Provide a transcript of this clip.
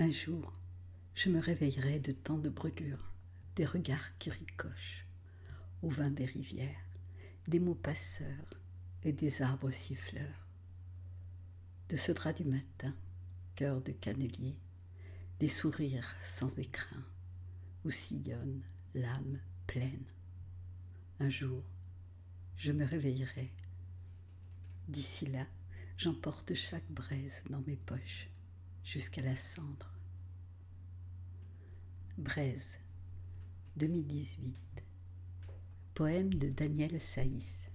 Un jour, je me réveillerai de tant de brûlures, des regards qui ricochent, au vin des rivières, des mots passeurs et des arbres siffleurs. De ce drap du matin, cœur de cannelier, des sourires sans écrin, où sillonne l'âme pleine. Un jour, je me réveillerai. D'ici là, j'emporte chaque braise dans mes poches jusqu'à la cendre. Braise, 2018. Poème de Daniel Saïs.